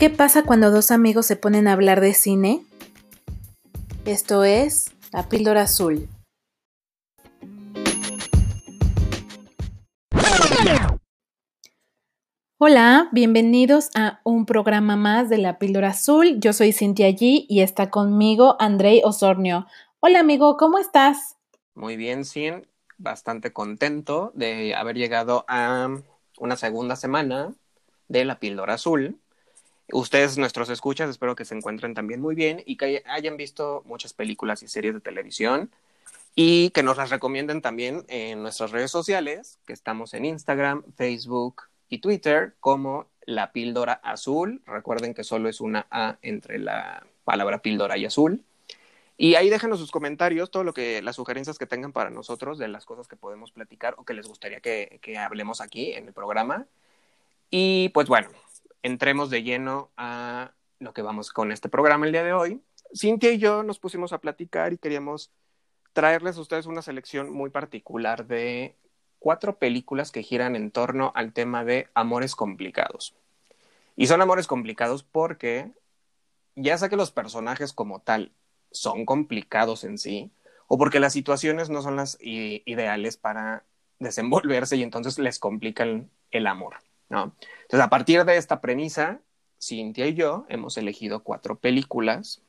¿Qué pasa cuando dos amigos se ponen a hablar de cine? Esto es La Píldora Azul. Hola, bienvenidos a un programa más de La Píldora Azul. Yo soy Cintia G y está conmigo Andrei Osornio. Hola amigo, ¿cómo estás? Muy bien, Cin. Bastante contento de haber llegado a una segunda semana de La Píldora Azul Ustedes, nuestros escuchas, espero que se encuentren también muy bien y que hayan visto muchas películas y series de televisión y que nos las recomienden también en nuestras redes sociales, que estamos en Instagram, Facebook y Twitter como La Píldora Azul. Recuerden que solo es una A entre la palabra píldora y azul. Y ahí déjenos sus comentarios, todo lo que, las sugerencias que tengan para nosotros de las cosas que podemos platicar o que les gustaría que, que hablemos aquí en el programa. Y pues bueno, entremos de lleno a lo que vamos con este programa el día de hoy. Cintia y yo nos pusimos a platicar y queríamos traerles a ustedes una selección muy particular de cuatro películas que giran en torno al tema de amores complicados. Y son amores complicados porque ya sea que los personajes como tal son complicados en sí, o porque las situaciones no son las ideales para desenvolverse y entonces les complican el amor. ¿No? Entonces, a partir de esta premisa, Cintia y yo hemos elegido cuatro películas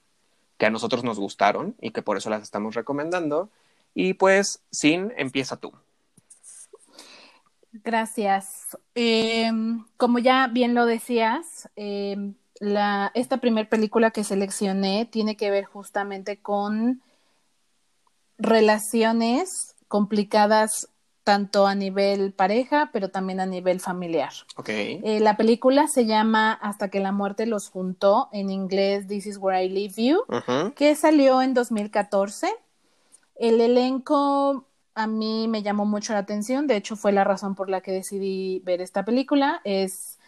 que a nosotros nos gustaron y que por eso las estamos recomendando. Y pues, Sin, empieza tú. Gracias. Em, como ya bien lo decías, em, esta primera película que seleccioné tiene que ver justamente con relaciones complicadas tanto a nivel pareja, pero también a nivel familiar. Okay. Eh, la película se llama Hasta que la muerte los juntó, en inglés This is where I leave you, que salió en 2014. El elenco a mí me llamó mucho la atención, de hecho fue la razón por la que decidí ver esta película. Es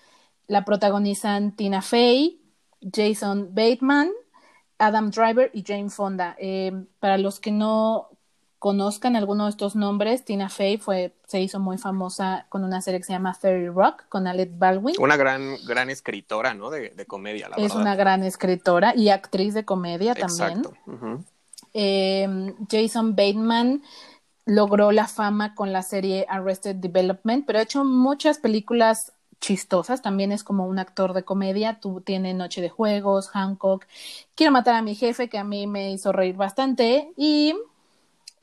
la protagonizan Tina Fey, Jason Bateman, Adam Driver y Jane Fonda. Eh, para los que no conozcan alguno de estos nombres, Tina Fey fue, se hizo muy famosa con una serie que se llama Fairy Rock con Alec Baldwin. Una gran, gran escritora, ¿no? De, comedia, la es una gran escritora y actriz de comedia también. Eh, Jason Bateman logró la fama con la serie Arrested Development, pero ha hecho muchas películas chistosas, también es como un actor de comedia, tú tiene Noche de Juegos, Hancock, Quiero matar a mi jefe, que a mí me hizo reír bastante, y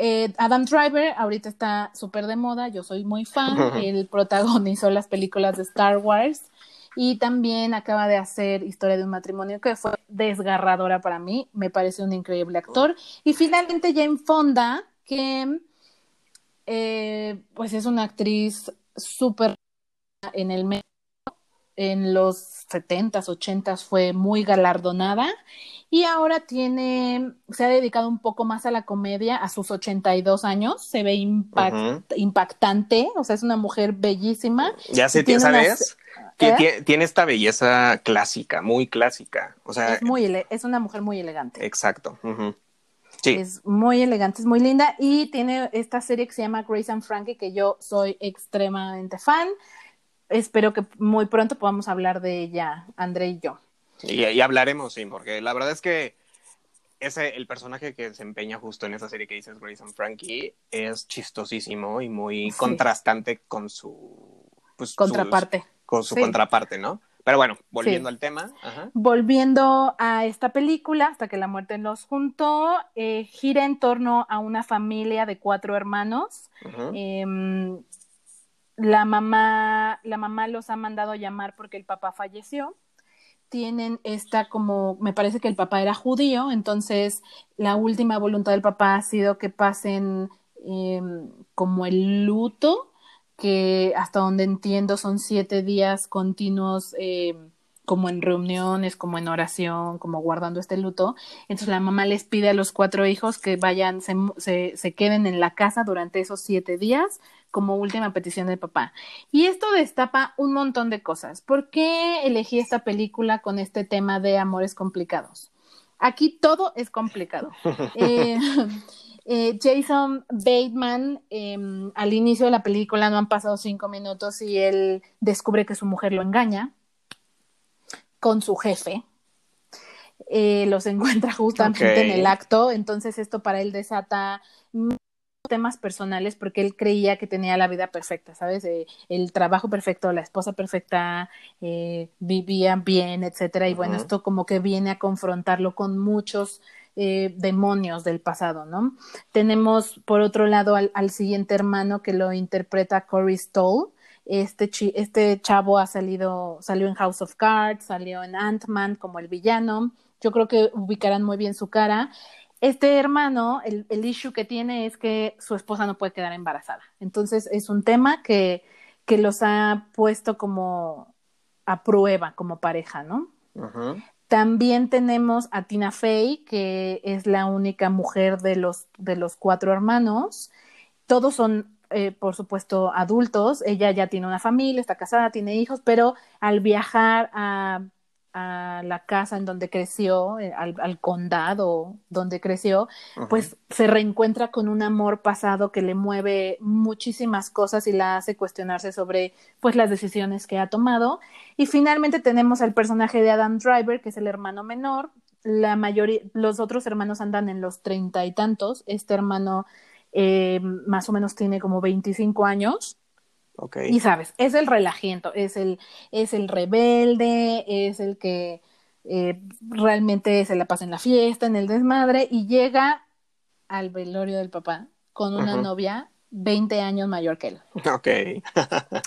eh, Adam Driver ahorita está súper de moda, yo soy muy fan, él protagonizó las películas de Star Wars y también acaba de hacer Historia de un matrimonio que fue desgarradora para mí, me parece un increíble actor. Y finalmente Jane Fonda, que eh, pues es una actriz súper en el medio, en los 70s, 80s fue muy galardonada y ahora tiene, se ha dedicado un poco más a la comedia a sus 82 años, se ve impactante, o sea, es una mujer bellísima. Ya sé, tiene ¿sabes? ¿Eh? Tiene, esta belleza clásica, muy clásica, o sea. Es, muy es una mujer muy elegante. Exacto. Sí. Es muy elegante, es muy linda y tiene esta serie que se llama Grace and Frankie que yo soy extremadamente fan. Espero que muy pronto podamos hablar de ella, André y yo. Y, hablaremos, sí, porque la verdad es que ese, el personaje que desempeña justo en esa serie que dices, Grayson Frankie, es chistosísimo y muy contrastante con su... Pues, contraparte. con su contraparte, ¿no? Pero bueno, volviendo al tema. Volviendo a esta película, hasta que la muerte los juntó, eh, gira en torno a una familia de cuatro hermanos. Em, la, mamá, la mamá los ha mandado llamar porque el papá falleció tienen esta como, me parece que el papá era judío, entonces la última voluntad del papá ha sido que pasen em, como el luto, que hasta donde entiendo son siete días continuos em, como en reuniones, como en oración, como guardando este luto. Entonces la mamá les pide a los cuatro hijos que vayan, se, se, queden en la casa durante esos siete días como última petición del papá. Y esto destapa un montón de cosas. ¿Por qué elegí esta película con este tema de amores complicados? Aquí todo es complicado. Eh, eh, Jason Bateman, em, al inicio de la película no han pasado cinco minutos y él descubre que su mujer lo engaña con su jefe. Eh, los encuentra justamente en el acto, entonces esto para él desata temas personales porque él creía que tenía la vida perfecta, ¿sabes? Eh, el trabajo perfecto, la esposa perfecta, eh, vivían bien, etcétera. Y bueno, esto como que viene a confrontarlo con muchos eh, demonios del pasado, ¿no? Tenemos por otro lado al, siguiente hermano que lo interpreta Corey Stoll. Este, este chavo ha salido, salió en House of Cards, salió en Ant-Man como el villano. Yo creo que ubicarán muy bien su cara este hermano, el, el, issue que tiene es que su esposa no puede quedar embarazada. Entonces es un tema que, que los ha puesto como a prueba como pareja, ¿no? También tenemos a Tina Fey, que es la única mujer de los, de los cuatro hermanos. Todos son, eh, por supuesto, adultos. Ella ya tiene una familia, está casada, tiene hijos, pero al viajar a a la casa en donde creció, eh, al, condado donde creció, pues se reencuentra con un amor pasado que le mueve muchísimas cosas y la hace cuestionarse sobre pues las decisiones que ha tomado. Y finalmente tenemos al personaje de Adam Driver, que es el hermano menor. La mayoría, los otros hermanos andan en los treinta y tantos. Este hermano eh, más o menos tiene como veinticinco años. Y sabes, es el relajiento, es el, es el rebelde, es el que eh, realmente se la pasa en la fiesta, en el desmadre, y llega al velorio del papá con una novia 20 años mayor que él. Ok.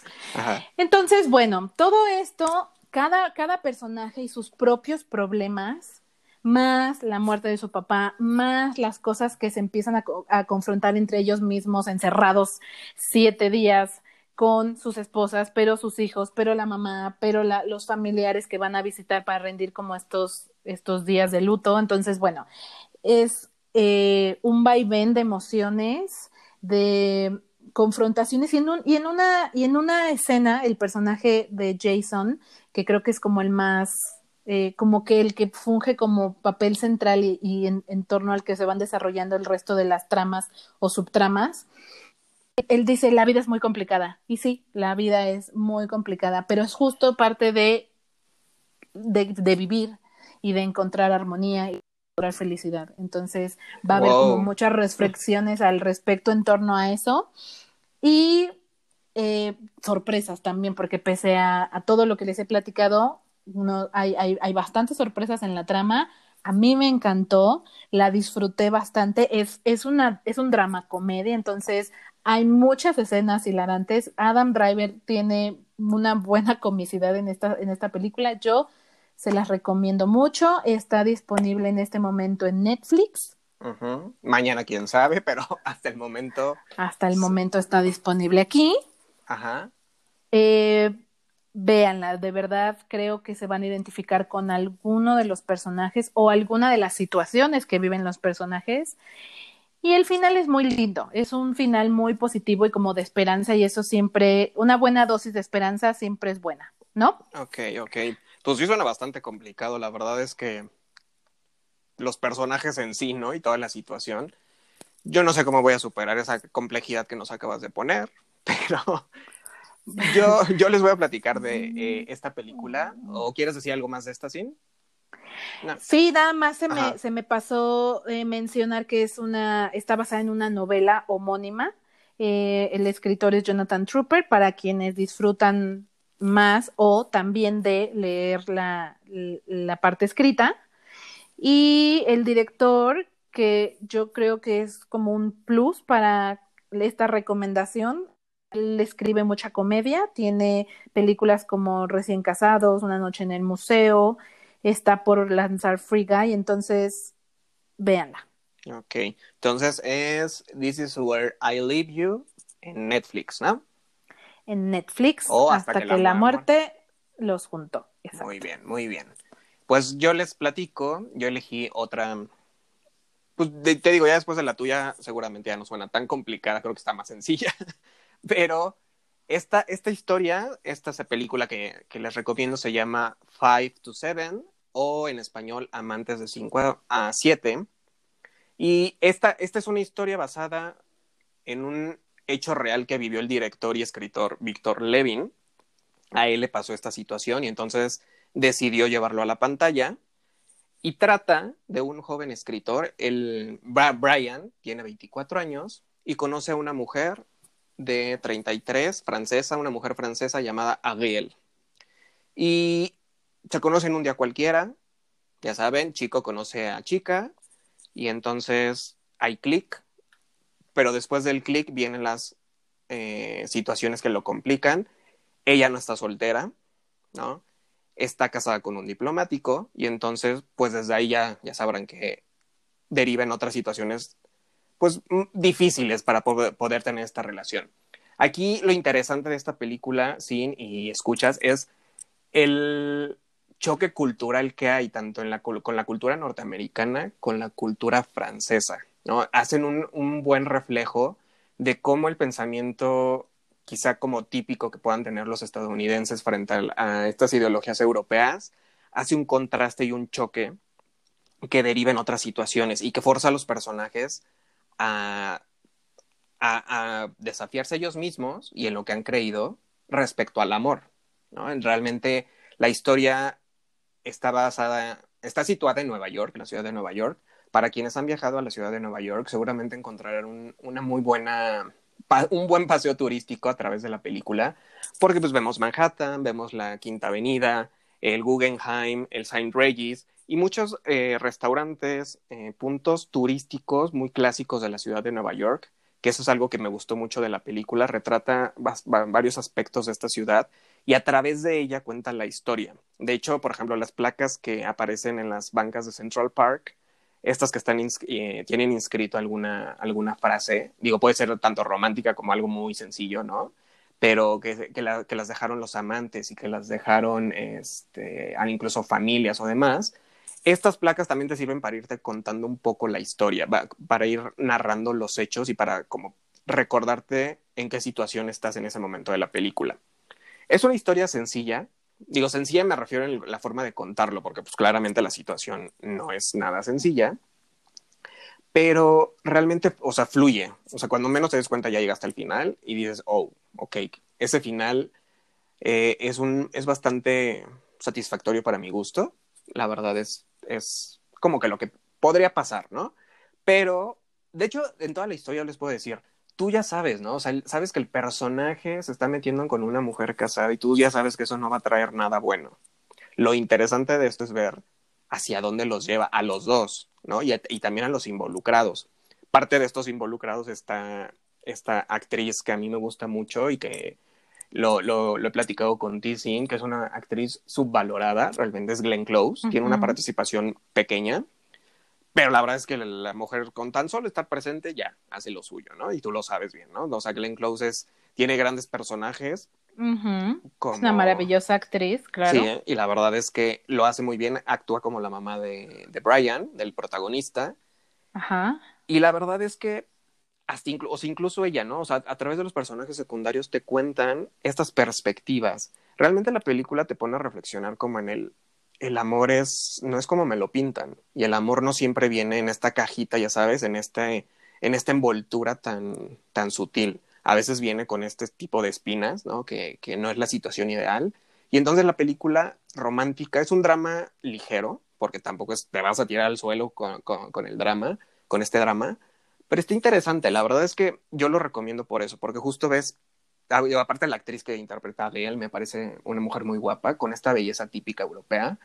Entonces, bueno, todo esto, cada, cada personaje y sus propios problemas, más la muerte de su papá, más las cosas que se empiezan a, a confrontar entre ellos mismos, encerrados siete días con sus esposas, pero sus hijos, pero la mamá, pero los familiares que van a visitar para rendir como estos, estos días de luto. Entonces, bueno, es eh, un vaivén de emociones, de confrontaciones y en, un, y en una y en una escena el personaje de Jason que creo que es como el más eh, como que el que funge como papel central y, y en, torno al que se van desarrollando el resto de las tramas o subtramas él dice, la vida es muy complicada. Y sí, la vida es muy complicada, pero es justo parte de, de, vivir y de encontrar armonía y encontrar felicidad. Entonces va a haber como muchas reflexiones al respecto en torno a eso. Y eh, sorpresas también, porque pese a, a, todo lo que les he platicado, no, hay, hay, hay bastantes sorpresas en la trama. A mí me encantó, la disfruté bastante. Es, es, una, es un drama comedia, entonces hay muchas escenas hilarantes. Adam Driver tiene una buena comicidad en esta, en esta película. Yo se las recomiendo mucho. Está disponible en este momento en Netflix. Mañana quién sabe, pero hasta el momento. Hasta el momento está disponible aquí. Ajá. Eh, véanla, de verdad creo que se van a identificar con alguno de los personajes o alguna de las situaciones que viven los personajes y el final es muy lindo, es un final muy positivo y como de esperanza y eso siempre, una buena dosis de esperanza siempre es buena, ¿no? Ok, ok. Pues sí suena bastante complicado, la verdad es que los personajes en sí, ¿no? Y toda la situación. Yo no sé cómo voy a superar esa complejidad que nos acabas de poner, pero yo, yo les voy a platicar de eh, esta película. ¿O quieres decir algo más de esta, Sin? Sí, nada más se me, se me pasó eh, mencionar que es una, está basada en una novela homónima. Eh, el escritor es Jonathan Trooper, para quienes disfrutan más o también de leer la, la parte escrita. Y el director, que yo creo que es como un plus para esta recomendación, él escribe mucha comedia, tiene películas como Recién Casados, Una Noche en el Museo, está por lanzar Free Guy, entonces véanla. Ok, entonces es This is Where I Leave You en Netflix, ¿no? En Netflix, hasta, que, la, muerte, los juntó. Muy bien, muy bien. Pues yo les platico, yo elegí otra, pues te digo, ya después de la tuya seguramente ya no suena tan complicada, creo que está más sencilla, pero esta, esta historia, esta película que, que les recomiendo se llama Five to Seven o en español Amantes de 5 a 7. Y esta, esta es una historia basada en un hecho real que vivió el director y escritor Víctor Levin. A él le pasó esta situación y entonces decidió llevarlo a la pantalla y trata de un joven escritor, el Brian, tiene 24 años y conoce a una mujer de 33, francesa, una mujer francesa llamada Ariel. Y se conocen un día cualquiera, ya saben, chico conoce a chica y entonces hay clic, pero después del clic vienen las eh, situaciones que lo complican. Ella no está soltera, ¿no? está casada con un diplomático y entonces pues desde ahí ya, ya sabrán que deriva en otras situaciones pues difíciles para poder, tener esta relación. Aquí lo interesante de esta película, Sin y escuchas, es el choque cultural que hay tanto en la, con la cultura norteamericana con la cultura francesa. ¿no? Hacen un, un buen reflejo de cómo el pensamiento quizá como típico que puedan tener los estadounidenses frente a, estas ideologías europeas, hace un contraste y un choque que deriva en otras situaciones y que forza a los personajes a, a, desafiarse ellos mismos y en lo que han creído respecto al amor. ¿no? Realmente la historia está basada, está situada en Nueva York, en la ciudad de Nueva York. Para quienes han viajado a la ciudad de Nueva York, seguramente encontrarán una muy buena un buen paseo turístico a través de la película, porque pues vemos Manhattan, vemos la Quinta Avenida, el Guggenheim, el Saint Regis y muchos eh, restaurantes, eh, puntos turísticos muy clásicos de la ciudad de Nueva York, que eso es algo que me gustó mucho de la película, retrata varios aspectos de esta ciudad y a través de ella cuenta la historia. De hecho, por ejemplo, las placas que aparecen en las bancas de Central Park estas que están eh, tienen inscrito alguna, alguna frase, digo, puede ser tanto romántica como algo muy sencillo, ¿no? Pero que, que, las dejaron los amantes y que las dejaron este, incluso familias o demás. Estas placas también te sirven para irte contando un poco la historia, para ir narrando los hechos y para como recordarte en qué situación estás en ese momento de la película. Es una historia sencilla, Digo, sencilla me refiero a la forma de contarlo, porque pues claramente la situación no es nada sencilla, pero realmente, o sea, fluye. O sea, cuando menos te des cuenta ya llegas hasta el final y dices, oh, ok, ese final eh, es, un, es bastante satisfactorio para mi gusto. La verdad es, es como que lo que podría pasar, ¿no? Pero, de hecho, en toda la historia les puedo decir, tú ya sabes, ¿no? O sea, sabes que el personaje se está metiendo con una mujer casada y tú ya sabes que eso no va a traer nada bueno. Lo interesante de esto es ver hacia dónde los lleva a los dos, ¿no? Y, también a los involucrados. Parte de estos involucrados está esta actriz que a mí me gusta mucho y que lo, lo, he platicado con T. que es una actriz subvalorada, realmente es Glenn Close, tiene una participación pequeña, pero la verdad es que la mujer con tan solo estar presente ya hace lo suyo, ¿no? Y tú lo sabes bien, ¿no? O sea, Glenn Close tiene grandes personajes. Es una maravillosa actriz, claro. Sí, y la verdad es que lo hace muy bien, actúa como la mamá de, de Brian, del protagonista. Ajá. Y la verdad es que hasta o sea, incluso ella, ¿no? O sea, a través de los personajes secundarios te cuentan estas perspectivas. Realmente la película te pone a reflexionar como en el el amor es, no es como me lo pintan. Y el amor no siempre viene en esta cajita, ya sabes, en, este, en esta envoltura tan, tan sutil. A veces viene con este tipo de espinas, ¿no? Que, que no es la situación ideal. Y entonces la película romántica es un drama ligero, porque tampoco es, te vas a tirar al suelo con, con, el drama, con este drama, pero está interesante. La verdad es que yo lo recomiendo por eso, porque justo ves aparte la actriz que interpreta a él me parece una mujer muy guapa, con esta belleza típica europea.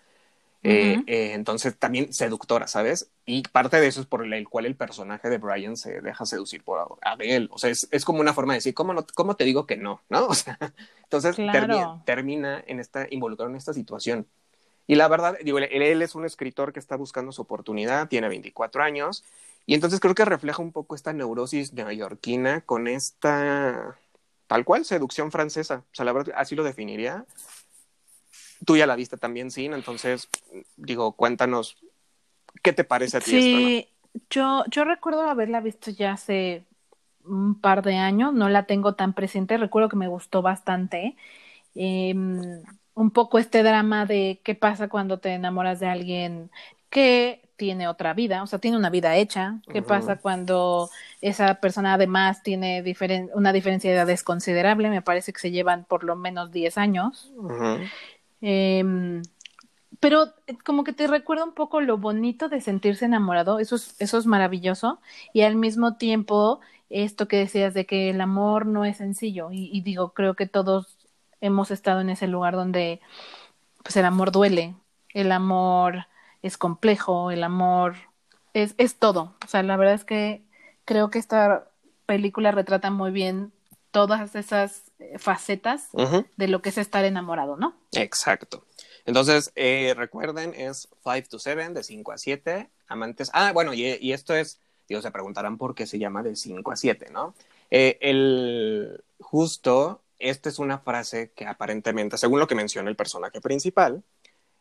Eh, eh, entonces también seductora, ¿sabes? Y parte de eso es por el cual el personaje de Brian se deja seducir por Adele. O sea, es, es como una forma de decir, ¿cómo, no, ¿cómo te digo que no? ¿No? O sea, entonces termina, en esta, involucrado en esta situación. Y la verdad, digo, él, él, es un escritor que está buscando su oportunidad, tiene 24 años, y entonces creo que refleja un poco esta neurosis neoyorquina con esta Tal cual, seducción francesa. O sea, la verdad, así lo definiría. Tú ya la viste también, Sin, entonces, digo, cuéntanos, ¿qué te parece a ti sí, yo, yo recuerdo haberla visto ya hace un par de años, no la tengo tan presente, recuerdo que me gustó bastante. Em, un poco este drama de qué pasa cuando te enamoras de alguien que tiene otra vida, o sea, tiene una vida hecha. ¿Qué pasa cuando esa persona además tiene una diferencia de edades considerable? Me parece que se llevan por lo menos 10 años. Eh, como que te recuerda un poco lo bonito de sentirse enamorado, eso es, eso es maravilloso, y al mismo tiempo esto que decías de que el amor no es sencillo, y, digo, creo que todos hemos estado en ese lugar donde pues el amor duele, el amor es complejo, el amor es, es todo, o sea, la verdad es que creo que esta película retrata muy bien todas esas facetas de lo que es estar enamorado, ¿no? Exacto. Entonces, eh, recuerden, es 5 to 7, de 5 a 7, amantes. Ah, bueno, y, esto es, digo, se preguntarán por qué se llama de 5 a 7, ¿no? Eh, el, justo, esta es una frase que aparentemente, según lo que menciona el personaje principal,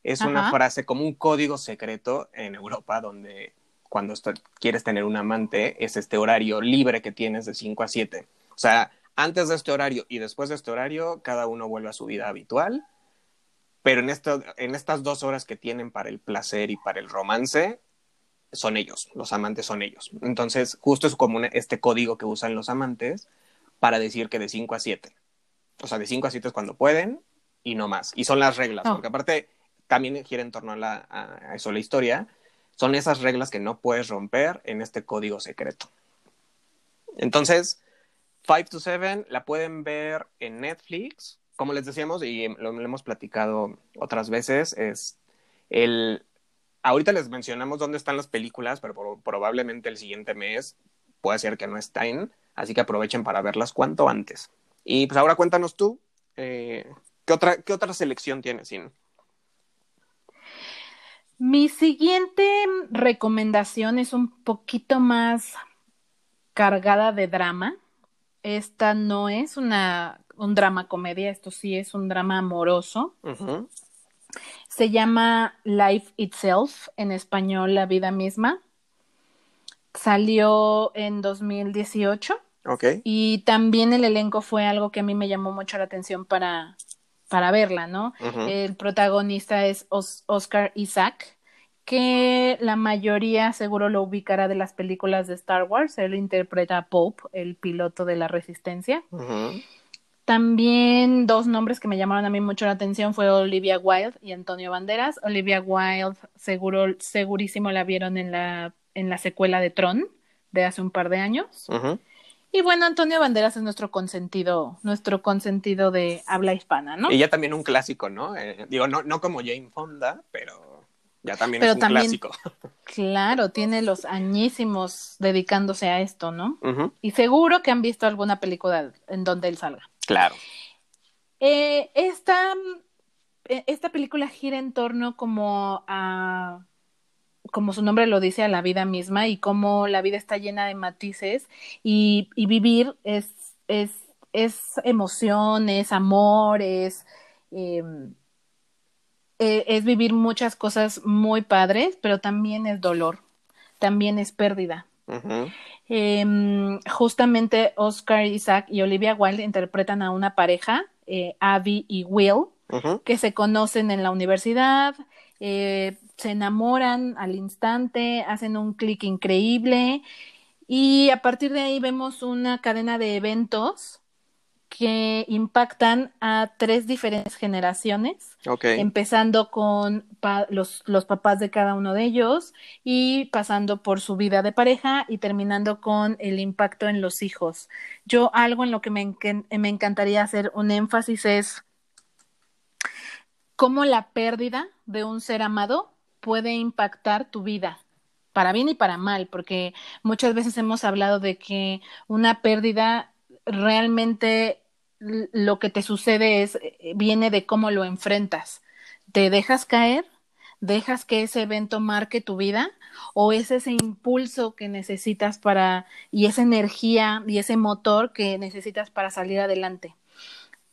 es una frase como un código secreto en Europa donde cuando quieres tener un amante es este horario libre que tienes de 5 a 7. O sea, antes de este horario y después de este horario, cada uno vuelve a su vida habitual pero en, esto, en estas dos horas que tienen para el placer y para el romance, son ellos, los amantes son ellos. Entonces, justo es como este código que usan los amantes para decir que de 5 a 7. O sea, de 5 a 7 es cuando pueden y no más. Y son las reglas, porque aparte también gira en torno a, la, a eso la historia. Son esas reglas que no puedes romper en este código secreto. Entonces, 5 to 7 la pueden ver en Netflix como les decíamos y lo, hemos platicado otras veces, es el... Ahorita les mencionamos dónde están las películas, pero probablemente el siguiente mes puede ser que no estén, así que aprovechen para verlas cuanto antes. Y pues ahora cuéntanos tú, eh, ¿qué, otra, ¿qué otra selección tienes, Sin? Mi siguiente recomendación es un poquito más cargada de drama. Esta no es una un drama comedia, esto sí es un drama amoroso. Se llama Life Itself, en español La vida misma. Salió en 2018. Ok. Y también el elenco fue algo que a mí me llamó mucho la atención para, para verla, ¿no? El protagonista es Oscar Isaac, que la mayoría seguro lo ubicará de las películas de Star Wars. Él interpreta a Pope, el piloto de la Resistencia. También dos nombres que me llamaron a mí mucho la atención fue Olivia Wilde y Antonio Banderas. Olivia Wilde, seguro, segurísimo la vieron en la, en la secuela de Tron de hace un par de años. Y bueno, Antonio Banderas es nuestro consentido, nuestro consentido de habla hispana, ¿no? Y ya también un clásico, ¿no? Eh, digo, no, no como Jane Fonda, pero ya también es un clásico. Claro, tiene los añísimos dedicándose a esto, ¿no? Y seguro que han visto alguna película en donde él salga. Claro. Eh, esta, eh, esta película gira en torno como a como su nombre lo dice, a la vida misma y cómo la vida está llena de matices y, vivir es, es, es emoción, es amor, es, em, e, es vivir muchas cosas muy padres, pero también es dolor, también es pérdida. Em, justamente Oscar Isaac y Olivia Wilde interpretan a una pareja, eh, Abby y Will, que se conocen en la universidad, eh, se enamoran al instante, hacen un clic increíble y a partir de ahí vemos una cadena de eventos que impactan a tres diferentes generaciones, empezando con los, los, papás de cada uno de ellos y pasando por su vida de pareja y terminando con el impacto en los hijos. Yo algo en lo que me, me encantaría hacer un énfasis es cómo la pérdida de un ser amado puede impactar tu vida para bien y para mal, porque muchas veces hemos hablado de que una pérdida realmente lo que te sucede es, eh, viene de cómo lo enfrentas. ¿Te dejas caer? ¿Dejas que ese evento marque tu vida? ¿O es ese impulso que necesitas para, y esa energía y ese motor que necesitas para salir adelante?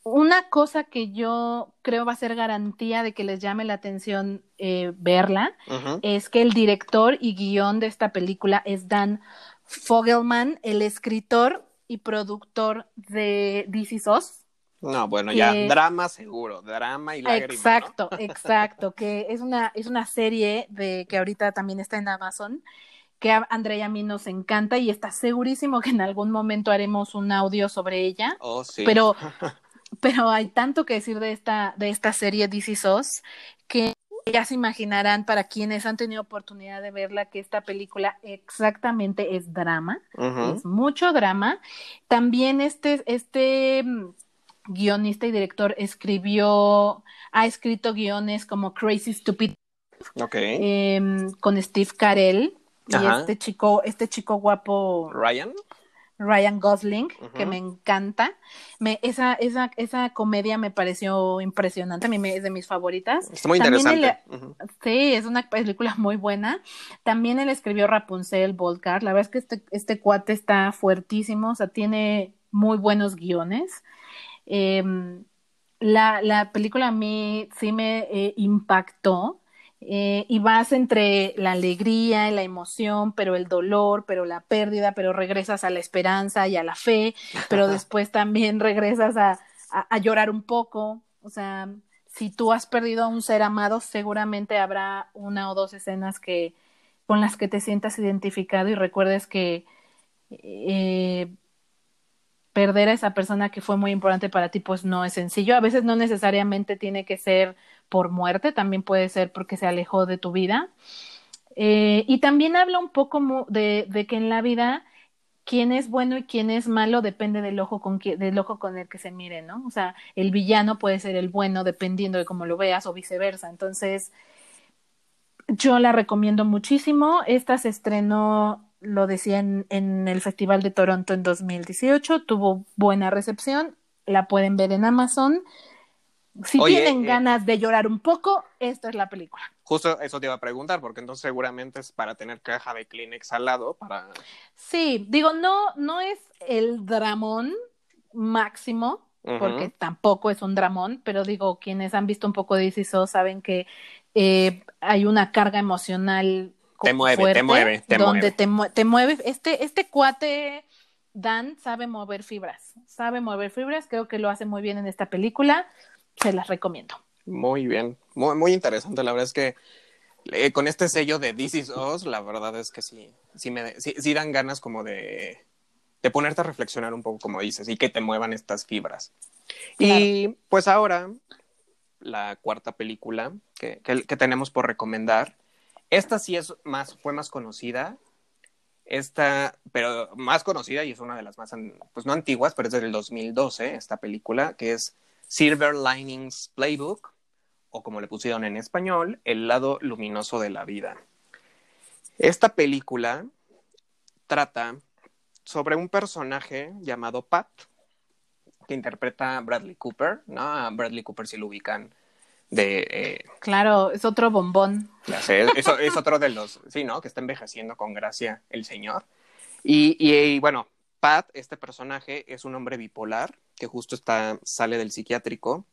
Una cosa que yo creo va a ser garantía de que les llame la atención eh, verla es que el director y guion de esta película es Dan Fogelman, el escritor y productor de DC SOS. No, bueno, ya drama seguro, drama y lágrimas. Exacto, exacto, que es una, es una serie de que ahorita también está en Amazon, que a Andrea y a mí nos encanta y está segurísimo que en algún momento haremos un audio sobre ella. Oh, sí. Pero, pero hay tanto que decir de esta, de esta serie DC SOS que ya se imaginarán para quienes han tenido oportunidad de verla que esta película exactamente es drama, es mucho drama. También este, este mm, guionista y director escribió, ha escrito guiones como Crazy Stupid em, con Steve Carell y este chico, este chico guapo Ryan. Ryan Gosling, que me encanta. Me, esa, esa, esa comedia me pareció impresionante, a mí es de mis favoritas. Está muy interesante. Sí, es una película muy buena. También él escribió Rapunzel, Volcar. La verdad es que este, este cuate está fuertísimo, o sea, tiene muy buenos guiones. Em, la, la, película a mí sí me eh, impactó eh, y vas entre la alegría y la emoción, pero el dolor, pero la pérdida, pero regresas a la esperanza y a la fe, pero después también regresas a, a, llorar un poco. O sea, si tú has perdido a un ser amado, seguramente habrá una o dos escenas que con las que te sientas identificado y recuerdes que eh, perder a esa persona que fue muy importante para ti, pues no es sencillo. A veces no necesariamente tiene que ser por muerte, también puede ser porque se alejó de tu vida. Eh, y también habla un poco de, que en la vida quién es bueno y quién es malo depende del ojo con del ojo con el que se mire, ¿no? O sea, el villano puede ser el bueno dependiendo de cómo lo veas o viceversa. Entonces, yo la recomiendo muchísimo. Esta se estrenó lo decía en, en, el Festival de Toronto en 2018, tuvo buena recepción, la pueden ver en Amazon. Si tienen eh, ganas de llorar un poco, esta es la película. Justo eso te iba a preguntar, porque entonces seguramente es para tener caja de Kleenex al lado para... Sí, digo, no, no es el dramón máximo, porque tampoco es un dramón, pero digo, quienes han visto un poco de This saben que eh, hay una carga emocional te mueve, te mueve, te donde mueve. Te, mueve. Este, este cuate, Dan, sabe mover fibras, sabe mover fibras, creo que lo hace muy bien en esta película, se las recomiendo. Muy bien, muy, muy interesante, la verdad es que eh, con este sello de This Is Us, la verdad es que sí, sí, me, sí, dan ganas como de, de ponerte a reflexionar un poco, como dices, y que te muevan estas fibras. Y pues ahora, la cuarta película que, que tenemos por recomendar esta sí es más, fue más conocida. Esta, pero más conocida y es una de las más, pues no antiguas, pero es del 2012, esta película, que es Silver Linings Playbook, o como le pusieron en español, El lado luminoso de la vida. Esta película trata sobre un personaje llamado Pat, que interpreta a Bradley Cooper, ¿no? Bradley Cooper si lo ubican de... Eh, claro, es otro bombón. es, otro de los, sí, ¿no? Que está envejeciendo con gracia el señor. Y, y, bueno, Pat, este personaje, es un hombre bipolar que justo está, sale del psiquiátrico.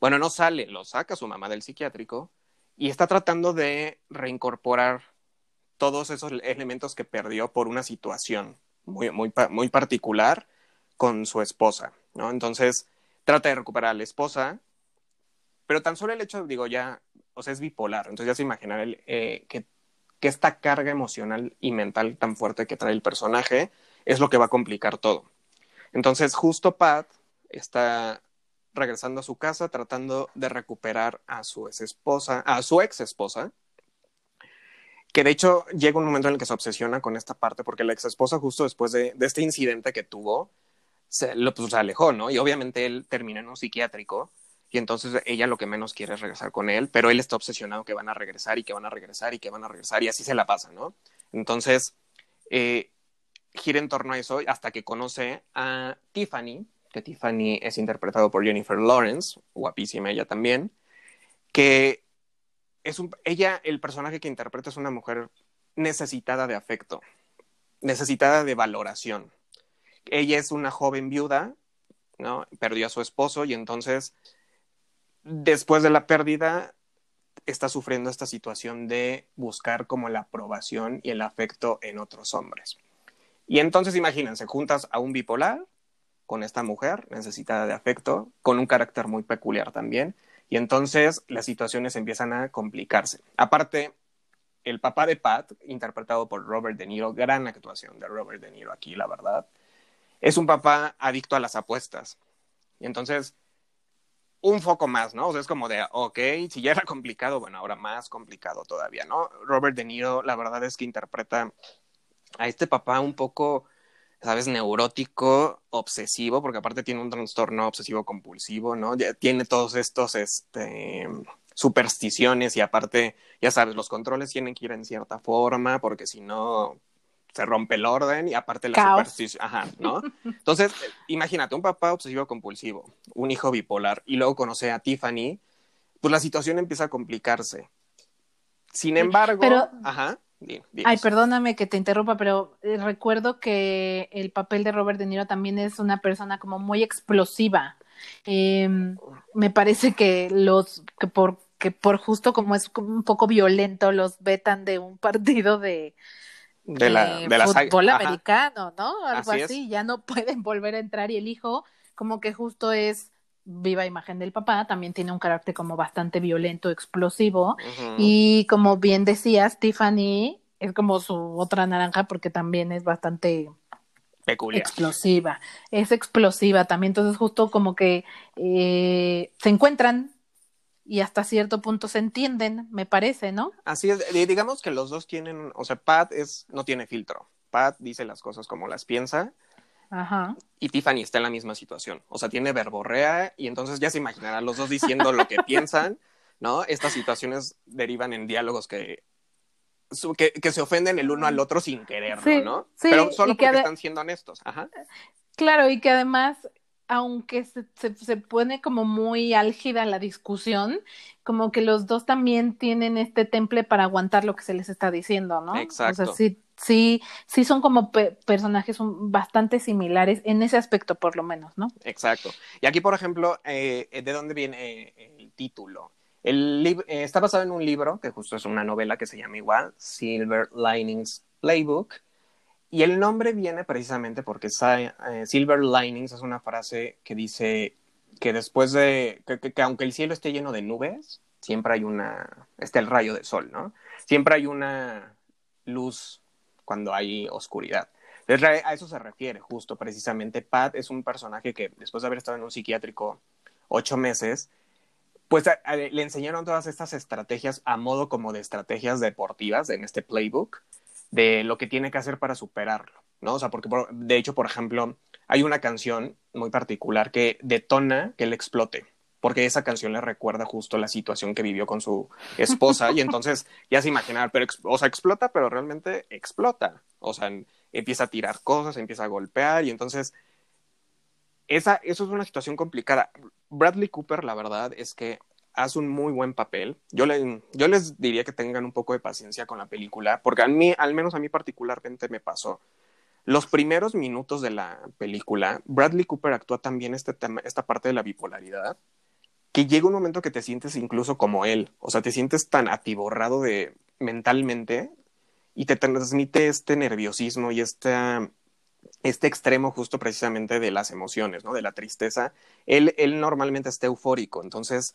Bueno, no sale, lo saca su mamá del psiquiátrico y está tratando de reincorporar todos esos elementos que perdió por una situación muy, muy, particular con su esposa, ¿no? Entonces, trata de recuperar a la esposa, pero tan solo el hecho, digo, ya, o sea, es bipolar. Entonces ya se imaginar el, eh, que, que esta carga emocional y mental tan fuerte que trae el personaje es lo que va a complicar todo. Entonces, justo Pat está regresando a su casa tratando de recuperar a su ex esposa, a su ex que de hecho llega un momento en el que se obsesiona con esta parte porque la ex esposa justo después de, de este incidente que tuvo, se, lo, pues, se alejó, ¿no? Y obviamente él termina en un psiquiátrico y entonces ella lo que menos quiere es regresar con él, pero él está obsesionado que van a regresar y que van a regresar y que van a regresar y así se la pasa, ¿no? Entonces, eh, gira en torno a eso hasta que conoce a Tiffany, que Tiffany es interpretado por Jennifer Lawrence, guapísima ella también, que es un, ella, el personaje que interpreta es una mujer necesitada de afecto, necesitada de valoración. Ella es una joven viuda, ¿no? Perdió a su esposo y entonces después de la pérdida está sufriendo esta situación de buscar como la aprobación y el afecto en otros hombres. Y entonces imagínense, juntas a un bipolar con esta mujer necesitada de afecto, con un carácter muy peculiar también, y entonces las situaciones empiezan a complicarse. Aparte, el papá de Pat, interpretado por Robert De Niro, gran actuación de Robert De Niro aquí, la verdad, es un papá adicto a las apuestas. Y entonces un foco más, ¿no? O sea, es como de, ok, si ya era complicado, bueno, ahora más complicado todavía, ¿no? Robert De Niro, la verdad es que interpreta a este papá un poco, ¿sabes? Neurótico, obsesivo, porque aparte tiene un trastorno obsesivo compulsivo, ¿no? Ya tiene todos estos, este, supersticiones y aparte, ya sabes, los controles tienen que ir en cierta forma, porque si no, se rompe el orden y aparte la superstición, ajá, ¿no? Entonces, imagínate, un papá obsesivo compulsivo, un hijo bipolar y luego conoce a Tiffany, pues la situación empieza a complicarse. Sin embargo, ajá. Ay, perdóname que te interrumpa, pero eh, recuerdo que el papel de Robert De Niro también es una persona como muy explosiva. Em, me parece que los que por que por justo como es un poco violento los vetan de un partido de de la, de fútbol americano, ¿no? Algo así, ya no pueden volver a entrar y el hijo como que justo es viva imagen del papá, también tiene un carácter como bastante violento, explosivo y como bien decías, Tiffany es como su otra naranja porque también es bastante Peculiar. explosiva, es explosiva también, entonces justo como que eh, se encuentran y hasta cierto punto se entienden, me parece, ¿no? Así es, digamos que los dos tienen, o sea, Pat es, no tiene filtro. Pat dice las cosas como las piensa. Ajá. Y Tiffany está en la misma situación. O sea, tiene verborrea y entonces ya se imaginará los dos diciendo lo que piensan, ¿no? Estas situaciones derivan en diálogos que, que, se ofenden el uno al otro sin quererlo, ¿no? Sí, Pero solo porque están siendo honestos. Ajá. Claro, y que además aunque se, se, pone como muy álgida la discusión, como que los dos también tienen este temple para aguantar lo que se les está diciendo, ¿no? Exacto. O sea, sí, sí, sí son como personajes bastante similares en ese aspecto, por lo menos, ¿no? Exacto. Y aquí, por ejemplo, eh, ¿de dónde viene el título? El eh, está basado en un libro, que justo es una novela que se llama igual, Silver Linings Playbook, y el nombre viene precisamente porque eh, Silver Linings es una frase que dice que después de, que, aunque el cielo esté lleno de nubes, siempre hay una, está el rayo del sol, ¿no? Siempre hay una luz cuando hay oscuridad. A eso se refiere justo, precisamente. Pat es un personaje que después de haber estado en un psiquiátrico ocho meses, pues le enseñaron todas estas estrategias a modo como de estrategias deportivas en este playbook de lo que tiene que hacer para superarlo, ¿no? O sea, porque de hecho, por ejemplo, hay una canción muy particular que detona que él explote, porque esa canción le recuerda justo la situación que vivió con su esposa y entonces ya se imaginar, pero o sea, explota, pero realmente explota, o sea, empieza a tirar cosas, empieza a golpear y entonces esa, eso es una situación complicada. Bradley Cooper, la verdad es que hace un muy buen papel. Yo, le, yo les diría que tengan un poco de paciencia con la película, porque a mí, al menos a mí particularmente me pasó. Los primeros minutos de la película, Bradley Cooper actúa también este tema, esta parte de la bipolaridad, que llega un momento que te sientes incluso como él, o sea, te sientes tan atiborrado de mentalmente y te transmite este nerviosismo y este, este extremo justo precisamente de las emociones, ¿no? De la tristeza. Él, él normalmente está eufórico, entonces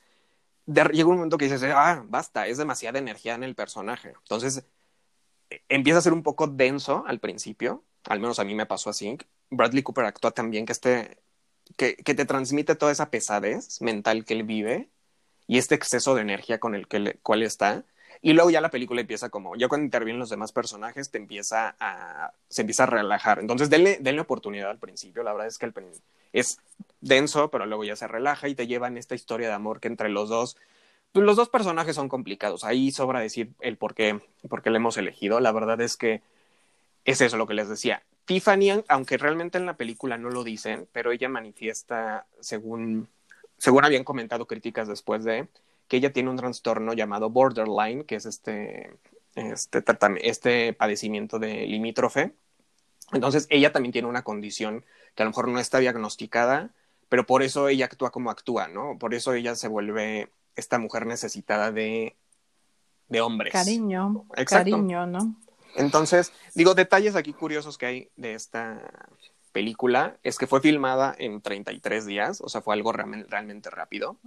llega un momento que dices, ah, basta, es demasiada energía en el personaje. Entonces, e, empieza a ser un poco denso al principio, al menos a mí me pasó así. Bradley Cooper actúa también que, este, que, te transmite toda esa pesadez mental que él vive y este exceso de energía con el que le, cual está. Y luego ya la película empieza como, ya cuando intervienen los demás personajes, te empieza a, se empieza a relajar. Entonces, denle, denle oportunidad al principio. La verdad es que el, es denso, pero luego ya se relaja y te lleva en esta historia de amor que entre los dos, pues los dos personajes son complicados. Ahí sobra decir el por qué, por qué le hemos elegido. La verdad es que es eso lo que les decía. Tiffany, aunque realmente en la película no lo dicen, pero ella manifiesta, según, según habían comentado críticas después de, que ella tiene un trastorno llamado borderline, que es este, este, este padecimiento de limítrofe. Entonces, ella también tiene una condición que a lo mejor no está diagnosticada, pero por eso ella actúa como actúa, ¿no? Por eso ella se vuelve esta mujer necesitada de, de hombres. Cariño, cariño, ¿no? Entonces, digo, detalles aquí curiosos que hay de esta película es que fue filmada en 33 días, o sea, fue algo realmente, rápido.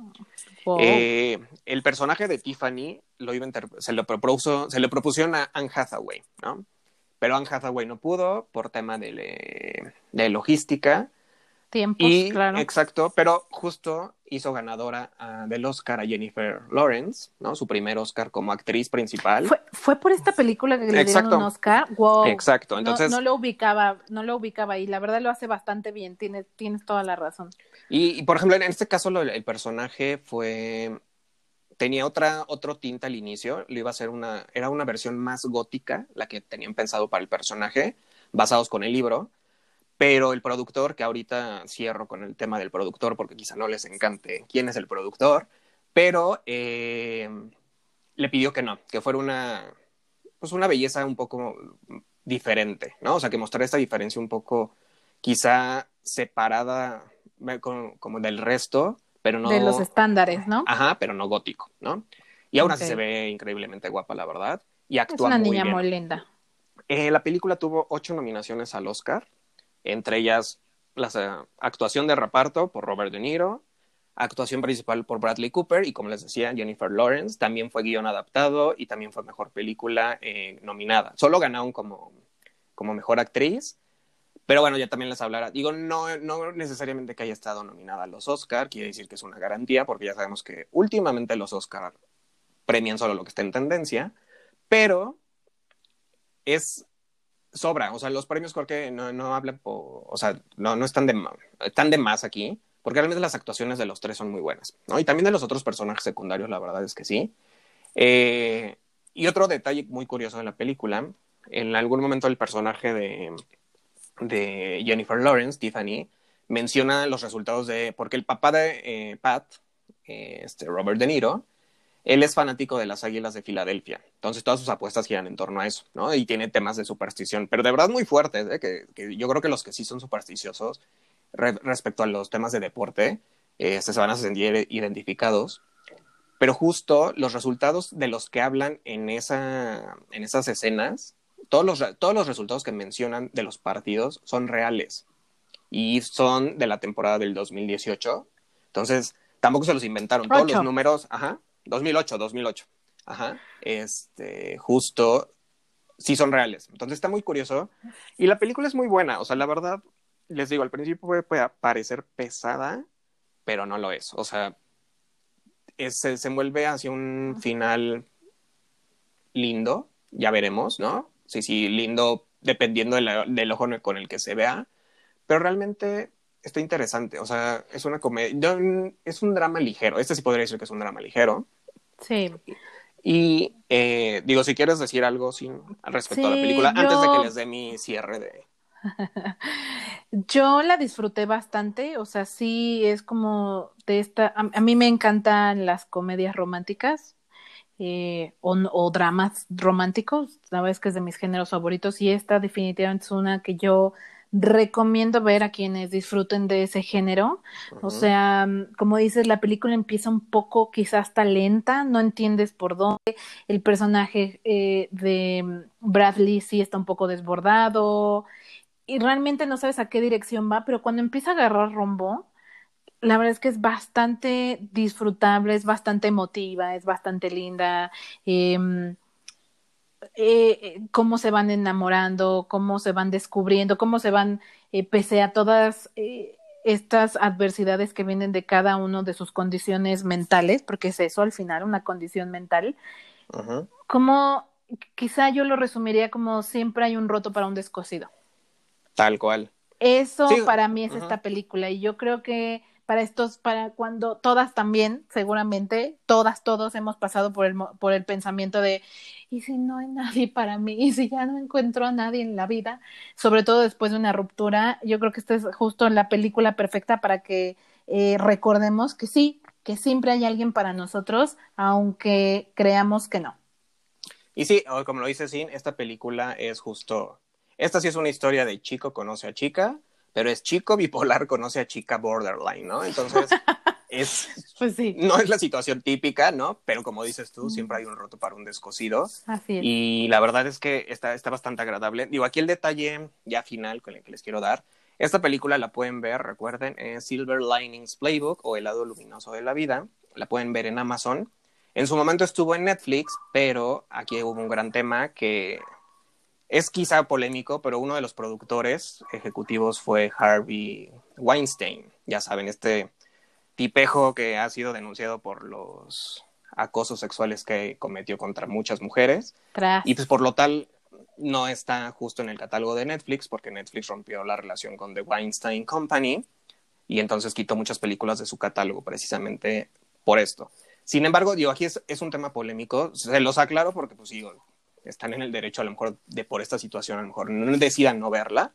Eh, el personaje de Tiffany lo iba se, lo propuso, se le propusieron a Anne Hathaway, ¿no? Pero Anne Hathaway no pudo por tema de, de logística. Tiempos, claro. Exacto, pero justo hizo ganadora ah, del Oscar a Jennifer Lawrence, ¿no? Su primer Oscar como actriz principal. Fue, fue por esta película que le dieron un Oscar. Wow. Exacto. Entonces no, lo ubicaba, no lo ubicaba ahí. La verdad lo hace bastante bien. Tienes, tienes toda la razón. Y, por ejemplo, en este caso el personaje fue tenía otra otro tinta al inicio. Le iba a ser una era una versión más gótica la que tenían pensado para el personaje, basados con el libro pero el productor, que ahorita cierro con el tema del productor porque quizá no les encante quién es el productor, pero eh, le pidió que no, que fuera una, pues una belleza un poco diferente, ¿no? O sea, que mostrara esta diferencia un poco quizá separada como del resto, pero no... De los estándares, ¿no? Ajá, pero no gótico, ¿no? Y aún así se ve increíblemente guapa, la verdad. Y actúa es una niña muy linda. Eh, la película tuvo ocho nominaciones al Oscar entre ellas la eh, actuación de reparto por Robert De Niro, actuación principal por Bradley Cooper y como les decía, Jennifer Lawrence, también fue guion adaptado y también fue mejor película eh, nominada. Solo ganaron como, como mejor actriz, pero bueno, ya también les hablará. Digo, no, no necesariamente que haya estado nominada a los Oscar, quiere decir que es una garantía, porque ya sabemos que últimamente los Oscar premian solo lo que está en tendencia, pero es sobra, o sea, los premios creo que no, no hablan, o sea, no, no están, de, están de más aquí, porque realmente las actuaciones de los tres son muy buenas, ¿no? Y también de los otros personajes secundarios, la verdad es que sí. Eh, y otro detalle muy curioso de la película, en algún momento el personaje de, de Jennifer Lawrence, Tiffany, menciona los resultados de, porque el papá de eh, Pat, eh, este Robert De Niro, él es fanático de las Águilas de Filadelfia, entonces todas sus apuestas giran en torno a eso, ¿no? Y tiene temas de superstición, pero de verdad muy fuertes, ¿eh? que, yo creo que los que sí son supersticiosos respecto a los temas de deporte eh, se van a sentir identificados, pero justo los resultados de los que hablan en, esa, en esas escenas, todos los, todos los resultados que mencionan de los partidos son reales y son de la temporada del 2018, entonces tampoco se los inventaron, todos los números, ajá, 2008, 2008. Ajá. Este, justo, sí son reales. Entonces está muy curioso. Y la película es muy buena. O sea, la verdad, les digo, al principio puede, parecer pesada, pero no lo es. O sea, se, se envuelve hacia un final lindo. Ya veremos, ¿no? Sí, sí, lindo dependiendo del ojo con el que se vea. Pero realmente está interesante. O sea, es una comedia. Es un drama ligero. Este sí podría decir que es un drama ligero. Sí. Y eh, digo, si quieres decir algo sin, respecto a la película, antes de que les dé mi cierre de... yo la disfruté bastante, o sea, sí es como de esta, a, mí me encantan las comedias románticas eh, o, o, dramas románticos, la verdad es que es de mis géneros favoritos y esta definitivamente es una que yo recomiendo ver a quienes disfruten de ese género. O sea, mm, como dices, la película empieza un poco quizás hasta lenta, no entiendes por dónde. El personaje eh, de mm, Bradley sí está un poco desbordado y realmente no sabes a qué dirección va, pero cuando empieza a agarrar rumbo, la verdad es que es bastante disfrutable, es bastante emotiva, es bastante linda. Eh, eh, cómo se van enamorando, cómo se van descubriendo, cómo se van, eh, pese a todas eh, estas adversidades que vienen de cada uno de sus condiciones mentales, porque es eso al final, una condición mental, como quizá yo lo resumiría como siempre hay un roto para un descosido. Tal cual. Eso para mí es esta película y yo creo que para estos, para cuando todas también, seguramente, todas, todos hemos pasado por el, por el pensamiento de, ¿y si no hay nadie para mí? ¿Y si ya no encuentro a nadie en la vida? Sobre todo después de una ruptura, yo creo que esta es justo la película perfecta para que eh, recordemos que sí, que siempre hay alguien para nosotros, aunque creamos que no. Y sí, como lo dice Sin, esta película es justo, esta sí es una historia de chico conoce a chica, pero es chico bipolar conoce a chica borderline, ¿no? Entonces, es, pues sí. no es la situación típica, ¿no? Pero como dices tú, siempre hay un roto para un descosido. Así es. Y la verdad es que está, está bastante agradable. Digo, aquí el detalle ya final con el que les quiero dar. Esta película la pueden ver, recuerden, en Silver Linings Playbook o El lado luminoso de la vida. La pueden ver en Amazon. En su momento estuvo en Netflix, pero aquí hubo un gran tema que es quizá polémico, pero uno de los productores ejecutivos fue Harvey, Weinstein, ya saben, este tipejo que ha sido denunciado por los acosos sexuales que cometió contra muchas mujeres. Y pues por lo tal no está justo en el catálogo de Netflix porque Netflix rompió la relación con The Weinstein Company y entonces quitó muchas películas de su catálogo precisamente por esto. Sin embargo, digo, aquí es, es un tema polémico, se los aclaro porque pues digo, están en el derecho a lo mejor de por esta situación a lo mejor no decidan no verla,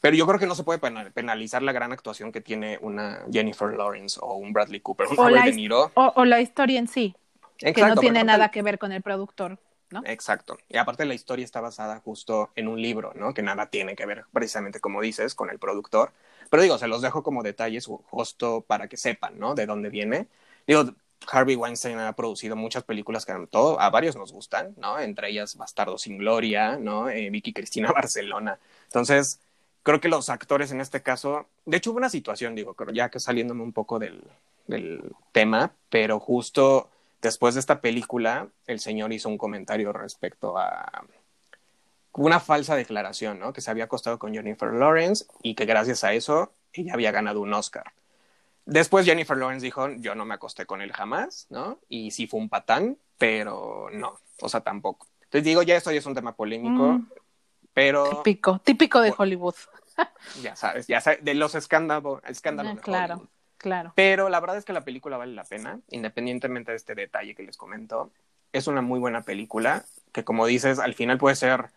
pero yo creo que no se puede penalizar la gran actuación que tiene una Jennifer Lawrence o un Bradley Cooper, un Robert De Niro. O, la historia en sí, que no tiene nada que ver con el productor. ¿No? Exacto. Y aparte la historia está basada justo en un libro, ¿no? Que nada tiene que ver, precisamente como dices, con el productor. Pero digo, se los dejo como detalles justo para que sepan, ¿no? De dónde viene. Digo, Harvey Weinstein ha producido muchas películas que a, varios nos gustan, ¿no? Entre ellas Bastardo sin Gloria, ¿no? Eh, Vicky Cristina Barcelona. Entonces, creo que los actores en este caso, de hecho hubo una situación, digo, ya que saliéndome un poco del, del tema, pero justo después de esta película, el señor hizo un comentario respecto a una falsa declaración, ¿no? Que se había acostado con Jennifer Lawrence y que gracias a eso ella había ganado un Oscar. Después Jennifer Lawrence dijo, yo no me acosté con él jamás, ¿no? Y sí fue un patán, pero no, o sea, tampoco. Entonces digo, ya esto ya es un tema polémico. Mm. Pero. Típico, típico de Hollywood. ya sabes, ya sabes, de los escándalos, escándalos ah, claro, Claro. Pero la verdad es que la película vale la pena, independientemente de este detalle que les comento. Es una muy buena película que, como dices, al final puede ser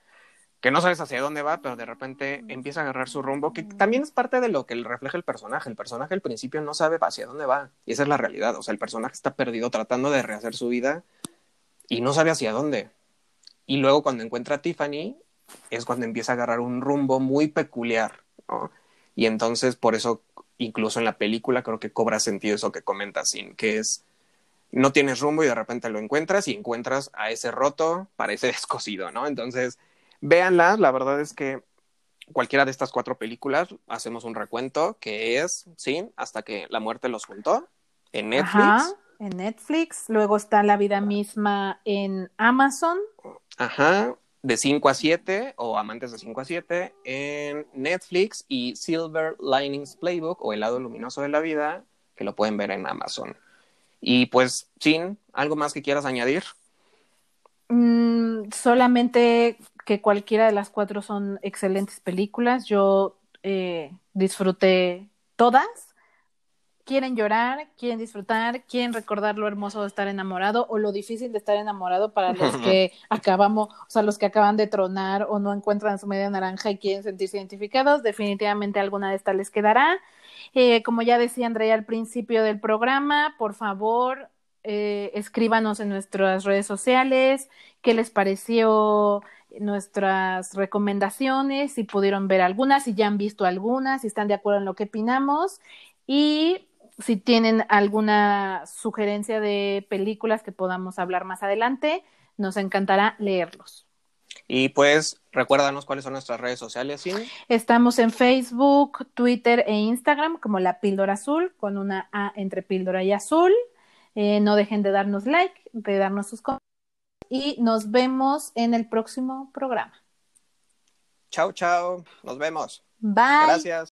que no sabes hacia dónde va, pero de repente empieza a agarrar su rumbo, que también es parte de lo que refleja el personaje. El personaje al principio no sabe hacia dónde va, y esa es la realidad. O sea, el personaje está perdido tratando de rehacer su vida y no sabe hacia dónde. Y luego cuando encuentra a Tiffany, es cuando empieza a agarrar un rumbo muy peculiar. Y entonces, por eso, incluso en la película, creo que cobra sentido eso que comentas, Sin, que es, no tienes rumbo y de repente lo encuentras y encuentras a ese roto, parece descosido, ¿no? Entonces, véanla, la verdad es que cualquiera de estas cuatro películas, hacemos un recuento, que es, sí, hasta que la muerte los juntó, en Netflix. en Netflix, luego está La vida misma en Amazon. Ajá, de 5 a 7 o Amantes de 5 a 7 en Netflix y Silver Linings Playbook o El lado luminoso de la vida, que lo pueden ver en Amazon. Y pues, Chin, ¿algo más que quieras añadir? Mm, solamente que cualquiera de las cuatro son excelentes películas. Yo eh, disfruté todas quieren llorar, quieren disfrutar, quieren recordar lo hermoso de estar enamorado o lo difícil de estar enamorado para los que acabamos, o sea, los que acaban de tronar o no encuentran su media naranja y quieren sentirse identificados, definitivamente alguna de estas les quedará. Eh, como ya decía Andrea al principio del programa, por favor, eh, escríbanos en nuestras redes sociales qué les pareció nuestras recomendaciones, si pudieron ver algunas, si ya han visto algunas, si están de acuerdo en lo que opinamos. Y si tienen alguna sugerencia de películas que podamos hablar más adelante, nos encantará leerlos. Y pues recuérdanos cuáles son nuestras redes sociales. ¿sí? Estamos en Facebook, Twitter e Instagram como la píldora azul, con una A entre píldora y azul. Eh, no dejen de darnos like, de darnos sus comentarios y nos vemos en el próximo programa. Chao, chao. Nos vemos. Bye. Gracias.